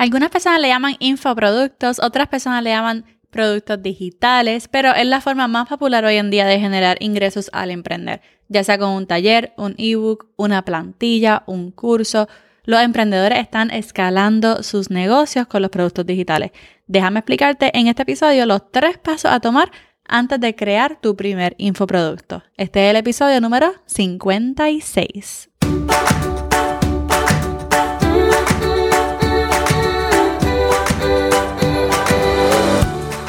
Algunas personas le llaman infoproductos, otras personas le llaman productos digitales, pero es la forma más popular hoy en día de generar ingresos al emprender, ya sea con un taller, un ebook, una plantilla, un curso. Los emprendedores están escalando sus negocios con los productos digitales. Déjame explicarte en este episodio los tres pasos a tomar antes de crear tu primer infoproducto. Este es el episodio número 56.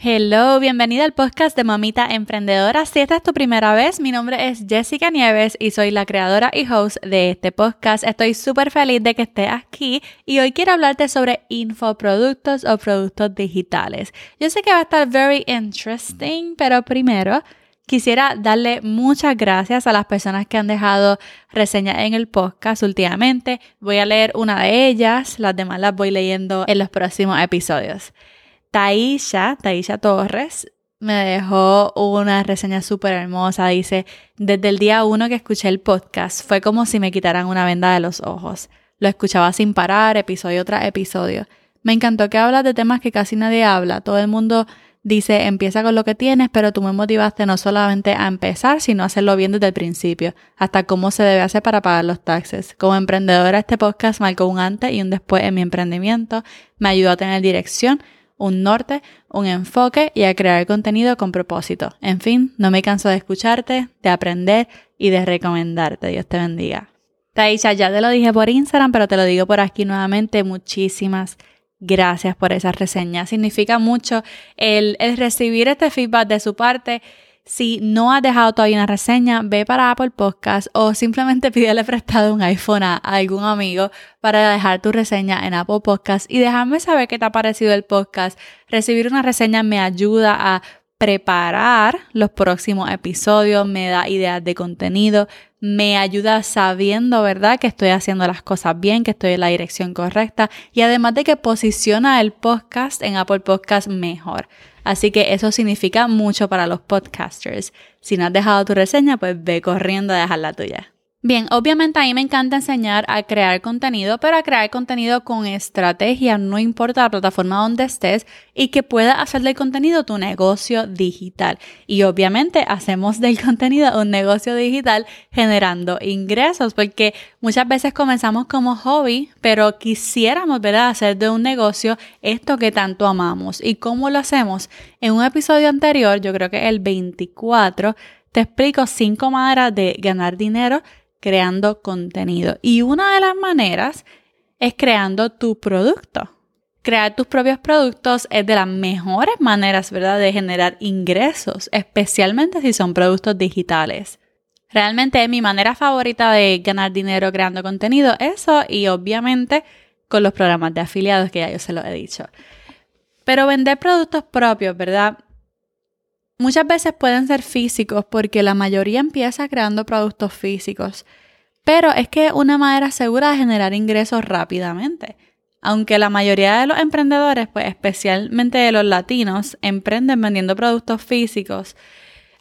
Hello, bienvenida al podcast de Mamita Emprendedora. Si esta es tu primera vez, mi nombre es Jessica Nieves y soy la creadora y host de este podcast. Estoy súper feliz de que estés aquí y hoy quiero hablarte sobre infoproductos o productos digitales. Yo sé que va a estar very interesting, pero primero quisiera darle muchas gracias a las personas que han dejado reseñas en el podcast últimamente. Voy a leer una de ellas, las demás las voy leyendo en los próximos episodios. Taisha, Taisha Torres, me dejó una reseña súper hermosa. Dice, desde el día uno que escuché el podcast, fue como si me quitaran una venda de los ojos. Lo escuchaba sin parar, episodio tras episodio. Me encantó que hablas de temas que casi nadie habla. Todo el mundo dice, empieza con lo que tienes, pero tú me motivaste no solamente a empezar, sino a hacerlo bien desde el principio, hasta cómo se debe hacer para pagar los taxes. Como emprendedora, este podcast marcó un antes y un después en mi emprendimiento. Me ayudó a tener dirección un norte, un enfoque y a crear contenido con propósito. En fin, no me canso de escucharte, de aprender y de recomendarte. Dios te bendiga. Taisha, ya te lo dije por Instagram, pero te lo digo por aquí nuevamente. Muchísimas gracias por esa reseña. Significa mucho el recibir este feedback de su parte si no has dejado todavía una reseña, ve para Apple Podcast o simplemente pídele prestado un iPhone a algún amigo para dejar tu reseña en Apple Podcast y déjame saber qué te ha parecido el podcast. Recibir una reseña me ayuda a preparar los próximos episodios, me da ideas de contenido, me ayuda sabiendo, ¿verdad?, que estoy haciendo las cosas bien, que estoy en la dirección correcta y además de que posiciona el podcast en Apple Podcast mejor. Así que eso significa mucho para los podcasters. Si no has dejado tu reseña, pues ve corriendo a dejar la tuya. Bien, obviamente a mí me encanta enseñar a crear contenido, pero a crear contenido con estrategia, no importa la plataforma donde estés y que pueda hacer del contenido tu negocio digital. Y obviamente hacemos del contenido un negocio digital generando ingresos, porque muchas veces comenzamos como hobby, pero quisiéramos ¿verdad? hacer de un negocio esto que tanto amamos. ¿Y cómo lo hacemos? En un episodio anterior, yo creo que el 24, te explico cinco maneras de ganar dinero creando contenido. Y una de las maneras es creando tu producto. Crear tus propios productos es de las mejores maneras, ¿verdad?, de generar ingresos, especialmente si son productos digitales. Realmente es mi manera favorita de ganar dinero creando contenido, eso y obviamente con los programas de afiliados que ya yo se lo he dicho. Pero vender productos propios, ¿verdad? Muchas veces pueden ser físicos porque la mayoría empieza creando productos físicos, pero es que es una manera segura de generar ingresos rápidamente. Aunque la mayoría de los emprendedores, pues especialmente de los latinos, emprenden vendiendo productos físicos,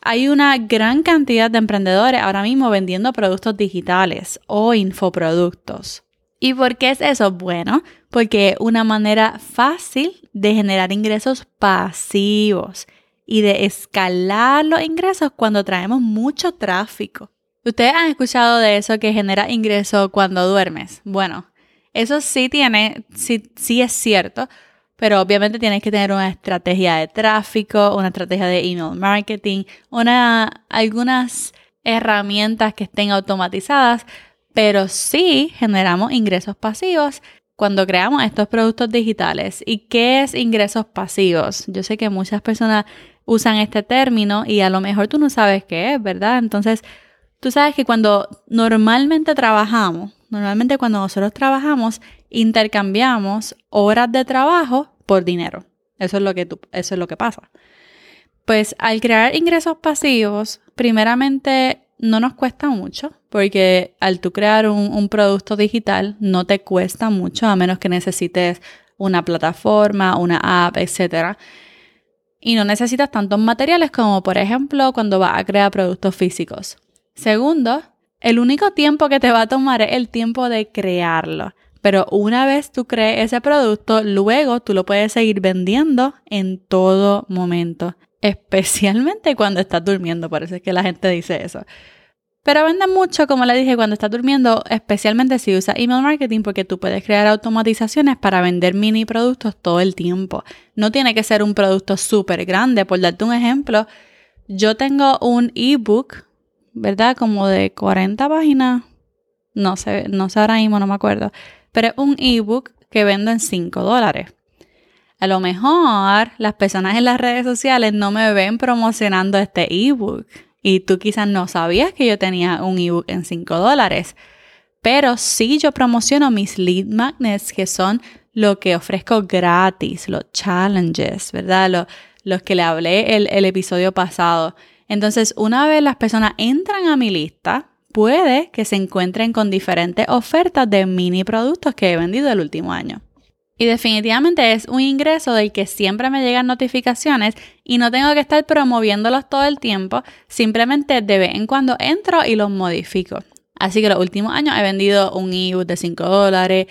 hay una gran cantidad de emprendedores ahora mismo vendiendo productos digitales o infoproductos. ¿Y por qué es eso? Bueno, porque es una manera fácil de generar ingresos pasivos y de escalar los ingresos cuando traemos mucho tráfico. Ustedes han escuchado de eso que genera ingreso cuando duermes. Bueno, eso sí tiene, sí, sí es cierto, pero obviamente tienes que tener una estrategia de tráfico, una estrategia de email marketing, una, algunas herramientas que estén automatizadas, pero sí generamos ingresos pasivos cuando creamos estos productos digitales. ¿Y qué es ingresos pasivos? Yo sé que muchas personas usan este término y a lo mejor tú no sabes qué es, ¿verdad? Entonces, tú sabes que cuando normalmente trabajamos, normalmente cuando nosotros trabajamos, intercambiamos horas de trabajo por dinero. Eso es lo que, tú, eso es lo que pasa. Pues al crear ingresos pasivos, primeramente no nos cuesta mucho, porque al tú crear un, producto digital no te cuesta mucho, a menos que necesites una plataforma, una app, etc. Y no necesitas tantos materiales como, por ejemplo, cuando vas a crear productos físicos. Segundo, el único tiempo que te va a tomar es el tiempo de crearlo. Pero una vez tú crees ese producto, luego tú lo puedes seguir vendiendo en todo momento especialmente cuando estás durmiendo, por eso es que la gente dice eso. Pero vende mucho, como le dije, cuando estás durmiendo, especialmente si usas email marketing, porque tú puedes crear automatizaciones para vender mini productos todo el tiempo. No tiene que ser un producto súper grande. Por darte un ejemplo, yo tengo un ebook, ¿verdad? Como de 40 páginas. No sé, no sé ahora mismo, no me acuerdo. Pero es un ebook que vendo en 5 dólares. A lo mejor las personas en las redes sociales no me ven promocionando este ebook y tú quizás no sabías que yo tenía un ebook en 5 dólares. Pero sí yo promociono mis lead magnets, que son lo que ofrezco gratis, los challenges, ¿verdad? los que le hablé el, el episodio pasado. Entonces, una vez las personas entran a mi lista, puede que se encuentren con diferentes ofertas de mini productos que he vendido el último año. Y definitivamente es un ingreso del que siempre me llegan notificaciones y no tengo que estar promoviéndolos todo el tiempo, simplemente de vez en cuando entro y los modifico. Así que los últimos años he vendido un ebook de 5 dólares,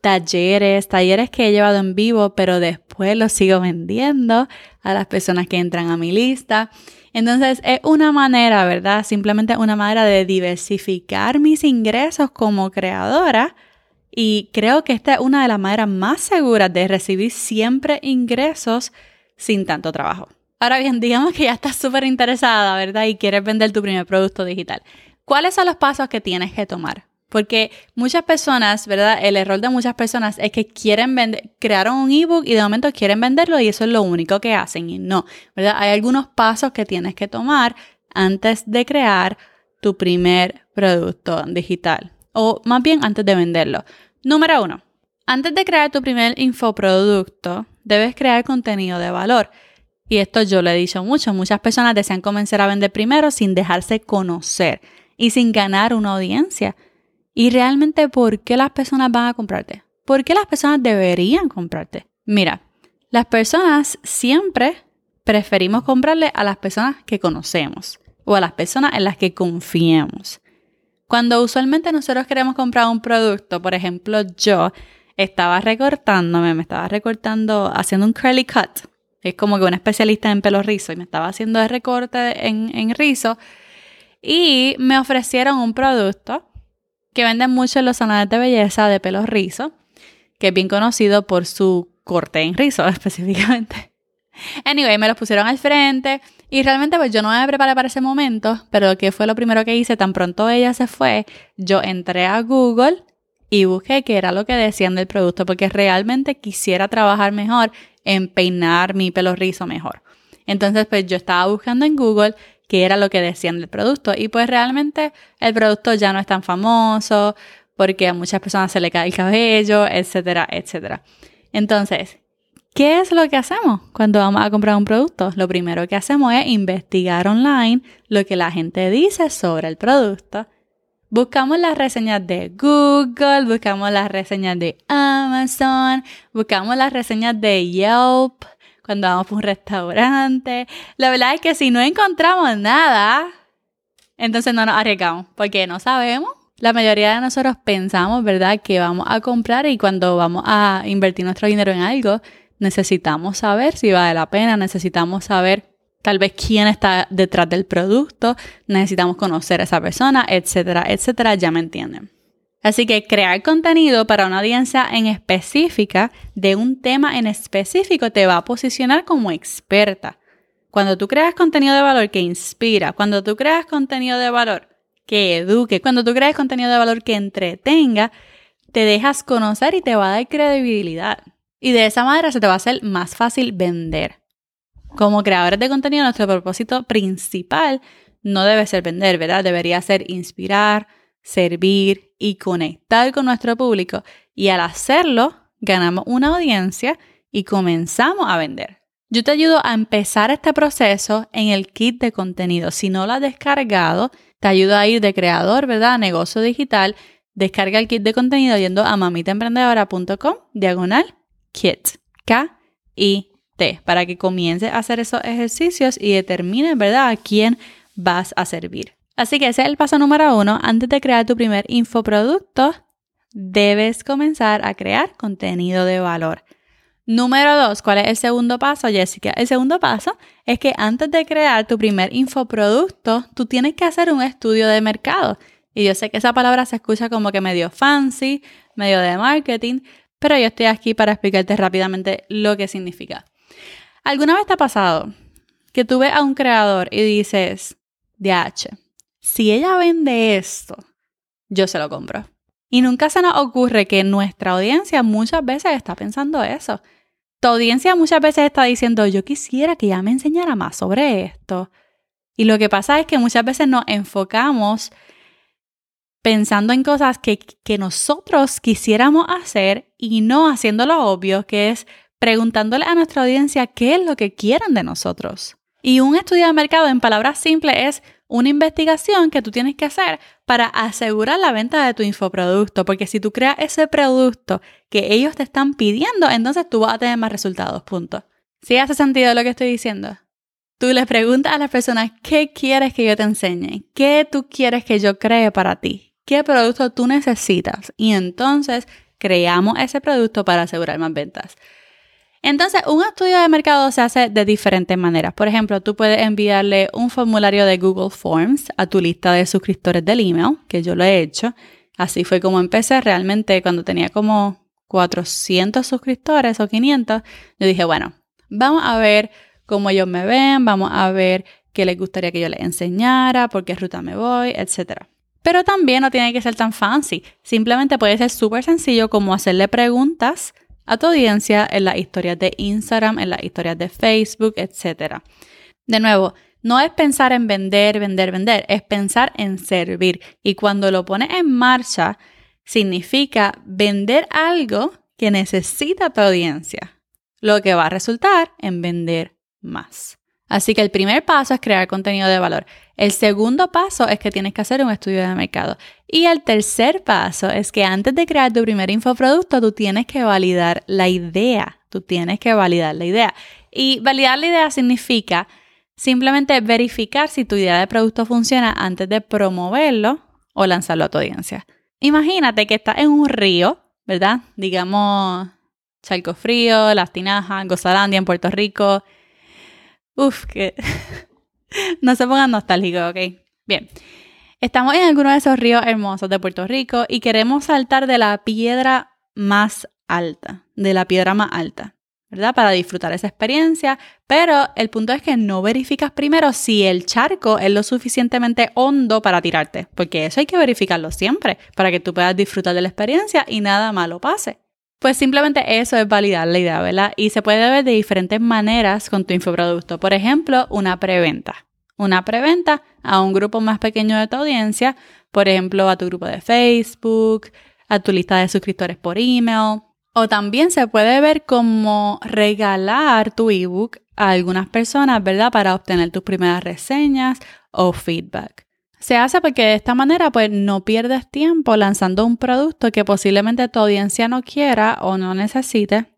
talleres, talleres que he llevado en vivo, pero después los sigo vendiendo a las personas que entran a mi lista. Entonces es una manera, ¿verdad? Simplemente una manera de diversificar mis ingresos como creadora y creo que esta es una de las maneras más seguras de recibir siempre ingresos sin tanto trabajo. Ahora bien, digamos que ya estás súper interesada, ¿verdad? Y quieres vender tu primer producto digital. ¿Cuáles son los pasos que tienes que tomar? Porque muchas personas, ¿verdad? El error de muchas personas es que quieren vender, crearon un ebook y de momento quieren venderlo y eso es lo único que hacen. Y no, ¿verdad? Hay algunos pasos que tienes que tomar antes de crear tu primer producto digital o más bien antes de venderlo. Número uno, antes de crear tu primer infoproducto, debes crear contenido de valor. Y esto yo lo he dicho mucho, muchas personas desean comenzar a vender primero sin dejarse conocer y sin ganar una audiencia. Y realmente, ¿por qué las personas van a comprarte? ¿Por qué las personas deberían comprarte? Mira, las personas siempre preferimos comprarle a las personas que conocemos o a las personas en las que confiemos. Cuando usualmente nosotros queremos comprar un producto, por ejemplo, yo estaba recortándome, me estaba recortando, haciendo un curly cut. Es como que un especialista en pelo rizo y me estaba haciendo el recorte en, en rizo. Y me ofrecieron un producto que venden mucho en los salones de belleza de pelo rizo, que es bien conocido por su corte en rizo específicamente. Anyway, me los pusieron al frente y realmente pues yo no me preparé para ese momento, pero que fue lo primero que hice, tan pronto ella se fue, yo entré a Google y busqué qué era lo que decían del producto, porque realmente quisiera trabajar mejor en peinar mi pelo rizo mejor. Entonces pues yo estaba buscando en Google qué era lo que decían del producto y pues realmente el producto ya no es tan famoso porque a muchas personas se le cae el cabello, etcétera, etcétera. Entonces, ¿Qué es lo que hacemos cuando vamos a comprar un producto? Lo primero que hacemos es investigar online lo que la gente dice sobre el producto. Buscamos las reseñas de Google, buscamos las reseñas de Amazon, buscamos las reseñas de Yelp cuando vamos a un restaurante. La verdad es que si no encontramos nada, entonces no nos arriesgamos porque no sabemos. La mayoría de nosotros pensamos, ¿verdad?, que vamos a comprar y cuando vamos a invertir nuestro dinero en algo, necesitamos saber si vale la pena, necesitamos saber tal vez quién está detrás del producto, necesitamos conocer a esa persona, etcétera, etcétera, ya me entienden. Así que crear contenido para una audiencia en específica de un tema en específico te va a posicionar como experta. Cuando tú creas contenido de valor que inspira, cuando tú creas contenido de valor que eduque, cuando tú creas contenido de valor que entretenga, te dejas conocer y te va a dar credibilidad. Y de esa manera se te va a hacer más fácil vender. Como creadores de contenido, nuestro propósito principal no debe ser vender, ¿verdad? Debería ser inspirar, servir y conectar con nuestro público. Y al hacerlo, ganamos una audiencia y comenzamos a vender. Yo te ayudo a empezar este proceso en el kit de contenido. Si no lo has descargado, te ayudo a ir de creador, ¿verdad? A negocio digital. Descarga el kit de contenido yendo a mamitaemprendedora.com, diagonal, kit. K-I-T. Para que comiences a hacer esos ejercicios y determines, ¿verdad?, a quién vas a servir. Así que ese es el paso número uno. Antes de crear tu primer infoproducto, debes comenzar a crear contenido de valor. Número dos, ¿cuál es el segundo paso, Jessica? El segundo paso es que antes de crear tu primer infoproducto, tú tienes que hacer un estudio de mercado. Y yo sé que esa palabra se escucha como que medio fancy, medio de marketing, pero yo estoy aquí para explicarte rápidamente lo que significa. ¿Alguna vez te ha pasado que tú ves a un creador y dices, DH, si ella vende esto, yo se lo compro? Y nunca se nos ocurre que nuestra audiencia muchas veces está pensando eso. Tu audiencia muchas veces está diciendo, yo quisiera que ella me enseñara más sobre esto. Y lo que pasa es que muchas veces nos enfocamos pensando en cosas que, que nosotros quisiéramos hacer y no haciendo lo obvio, que es preguntándole a nuestra audiencia qué es lo que quieren de nosotros. Y un estudio de mercado, en palabras simples, es una investigación que tú tienes que hacer para asegurar la venta de tu infoproducto, porque si tú creas ese producto que ellos te están pidiendo, entonces tú vas a tener más resultados, punto. ¿Sí hace sentido lo que estoy diciendo? Tú les preguntas a las personas, ¿qué quieres que yo te enseñe? ¿Qué tú quieres que yo cree para ti? ¿Qué producto tú necesitas? Y entonces creamos ese producto para asegurar más ventas. Entonces, un estudio de mercado se hace de diferentes maneras. Por ejemplo, tú puedes enviarle un formulario de Google Forms a tu lista de suscriptores del email, que yo lo he hecho. Así fue como empecé realmente cuando tenía como 400 suscriptores o 500. Yo dije, bueno, vamos a ver cómo ellos me ven, vamos a ver qué les gustaría que yo les enseñara, por qué ruta me voy, etc. Pero también no tiene que ser tan fancy. Simplemente puede ser súper sencillo como hacerle preguntas a tu audiencia en las historias de Instagram, en las historias de Facebook, etc. De nuevo, no es pensar en vender, vender, vender, es pensar en servir. Y cuando lo pones en marcha, significa vender algo que necesita tu audiencia, lo que va a resultar en vender más. Así que el primer paso es crear contenido de valor. El segundo paso es que tienes que hacer un estudio de mercado. Y el tercer paso es que antes de crear tu primer infoproducto, tú tienes que validar la idea. Tú tienes que validar la idea. Y validar la idea significa simplemente verificar si tu idea de producto funciona antes de promoverlo o lanzarlo a tu audiencia. Imagínate que estás en un río, ¿verdad? Digamos Chalco Frío, Las Tinajas, Gozalandia en Puerto Rico, Uf, que no se pongan nostálgicos, ¿ok? Bien. Estamos en alguno de esos ríos hermosos de Puerto Rico y queremos saltar de la piedra más alta, de la piedra más alta, ¿verdad? Para disfrutar esa experiencia, pero el punto es que no verificas primero si el charco es lo suficientemente hondo para tirarte, porque eso hay que verificarlo siempre, para que tú puedas disfrutar de la experiencia y nada malo pase. Pues simplemente eso es validar la idea, ¿verdad? Y se puede ver de diferentes maneras con tu infoproducto. Por ejemplo, una preventa. Una preventa a un grupo más pequeño de tu audiencia, por ejemplo, a tu grupo de Facebook, a tu lista de suscriptores por email. O también se puede ver como regalar tu ebook a algunas personas, ¿verdad? Para obtener tus primeras reseñas o feedback. Se hace porque de esta manera pues no pierdes tiempo lanzando un producto que posiblemente tu audiencia no quiera o no necesite.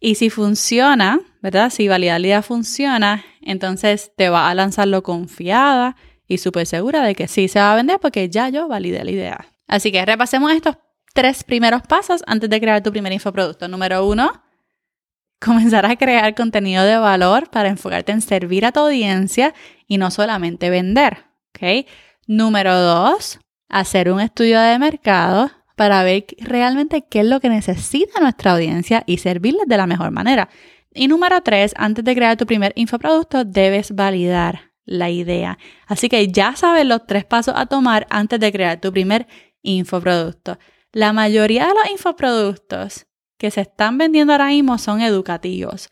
Y si funciona, ¿verdad? Si Validalidad funciona, entonces te va a lanzarlo confiada y súper segura de que sí se va a vender porque ya yo validé la idea. Así que repasemos estos tres primeros pasos antes de crear tu primer infoproducto. Número uno, comenzar a crear contenido de valor para enfocarte en servir a tu audiencia y no solamente vender. Número dos, hacer un estudio de mercado para ver realmente qué es lo que necesita nuestra audiencia y servirles de la mejor manera. Y número tres, antes de crear tu primer infoproducto, debes validar la idea. Así que ya sabes los tres pasos a tomar antes de crear tu primer infoproducto. La mayoría de los infoproductos que se están vendiendo ahora mismo son educativos,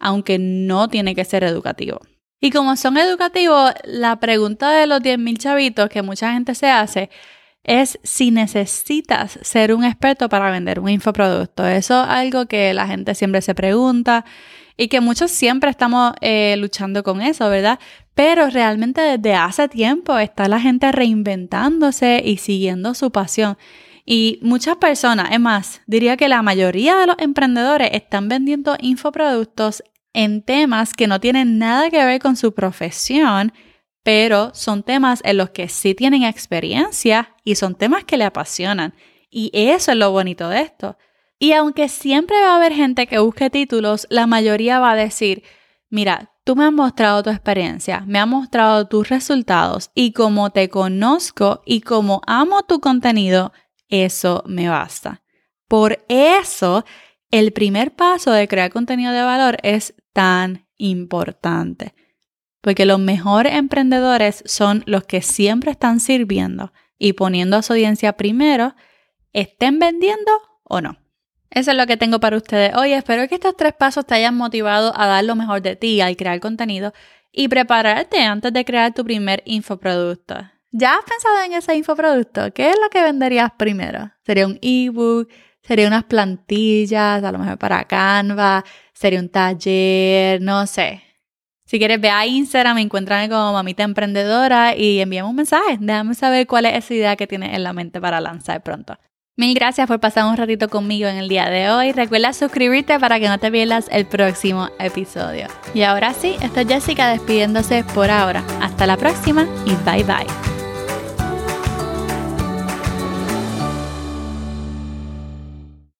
aunque no tiene que ser educativo. Y como son educativos, la pregunta de los 10.000 chavitos que mucha gente se hace es si necesitas ser un experto para vender un infoproducto. Eso es algo que la gente siempre se pregunta y que muchos siempre estamos eh, luchando con eso, ¿verdad? Pero realmente desde hace tiempo está la gente reinventándose y siguiendo su pasión. Y muchas personas, es más, diría que la mayoría de los emprendedores están vendiendo infoproductos en temas que no tienen nada que ver con su profesión, pero son temas en los que sí tienen experiencia y son temas que le apasionan. Y eso es lo bonito de esto. Y aunque siempre va a haber gente que busque títulos, la mayoría va a decir, mira, tú me has mostrado tu experiencia, me has mostrado tus resultados y como te conozco y como amo tu contenido, eso me basta. Por eso, el primer paso de crear contenido de valor es tan importante. Porque los mejores emprendedores son los que siempre están sirviendo y poniendo a su audiencia primero, estén vendiendo o no. Eso es lo que tengo para ustedes hoy. Espero que estos tres pasos te hayan motivado a dar lo mejor de ti al crear contenido y prepararte antes de crear tu primer infoproducto. ¿Ya has pensado en ese infoproducto? ¿Qué es lo que venderías primero? ¿Sería un ebook? ¿Sería unas plantillas? A lo mejor para Canva. ¿Sería un taller? No sé. Si quieres, ve a Instagram, encuéntrame como Mamita Emprendedora y envíame un mensaje. Déjame saber cuál es esa idea que tienes en la mente para lanzar pronto. Mil gracias por pasar un ratito conmigo en el día de hoy. Recuerda suscribirte para que no te pierdas el próximo episodio. Y ahora sí, esta es Jessica despidiéndose por ahora. Hasta la próxima y bye bye.